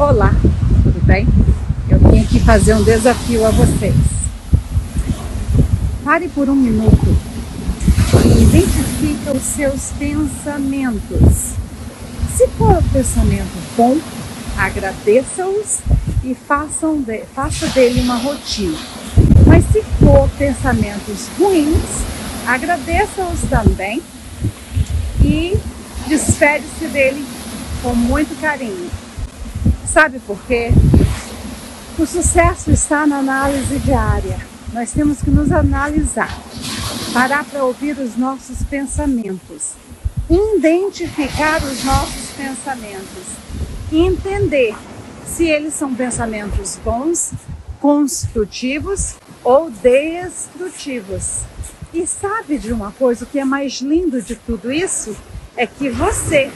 Olá, tudo bem? Eu vim aqui fazer um desafio a vocês. Pare por um minuto e identifique os seus pensamentos. Se for um pensamento bom, agradeça-os e faça dele uma rotina. Mas se for pensamentos ruins, agradeça-os também e desfere-se dele com muito carinho. Sabe por quê? O sucesso está na análise diária. Nós temos que nos analisar, parar para ouvir os nossos pensamentos, identificar os nossos pensamentos entender se eles são pensamentos bons, construtivos ou destrutivos. E sabe de uma coisa, o que é mais lindo de tudo isso? É que você,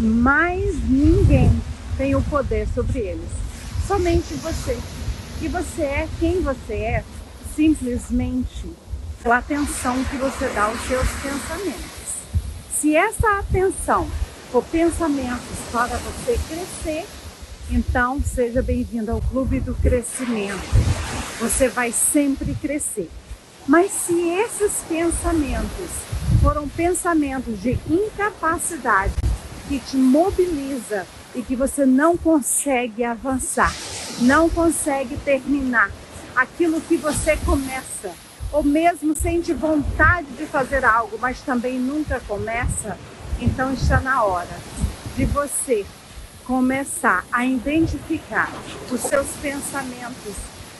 mais ninguém, tem o poder sobre eles. Somente você. E você é quem você é simplesmente pela atenção que você dá aos seus pensamentos. Se essa atenção for pensamentos para você crescer, então seja bem-vindo ao Clube do Crescimento. Você vai sempre crescer. Mas se esses pensamentos foram pensamentos de incapacidade que te mobiliza e que você não consegue avançar, não consegue terminar aquilo que você começa, ou mesmo sente vontade de fazer algo, mas também nunca começa, então está na hora de você começar a identificar os seus pensamentos,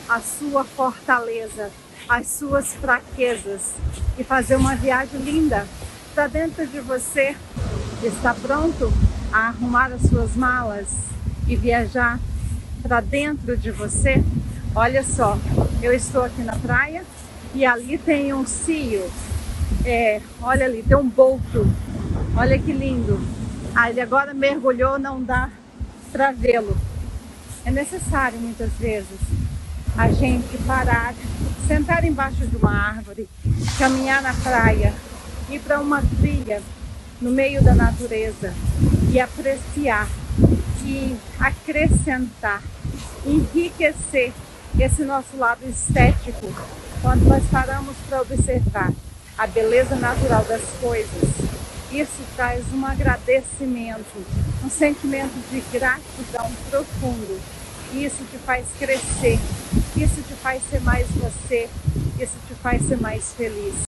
a sua fortaleza, as suas fraquezas e fazer uma viagem linda para dentro de você. Está pronto a arrumar as suas malas e viajar para dentro de você? Olha só, eu estou aqui na praia e ali tem um cio. É, olha ali, tem um bolto. Olha que lindo. Ah, ele agora mergulhou, não dá para vê-lo. É necessário muitas vezes a gente parar, sentar embaixo de uma árvore, caminhar na praia, ir para uma trilha no meio da natureza e apreciar e acrescentar, enriquecer esse nosso lado estético quando nós paramos para observar a beleza natural das coisas. Isso traz um agradecimento, um sentimento de gratidão profundo. Isso te faz crescer, isso te faz ser mais você, isso te faz ser mais feliz.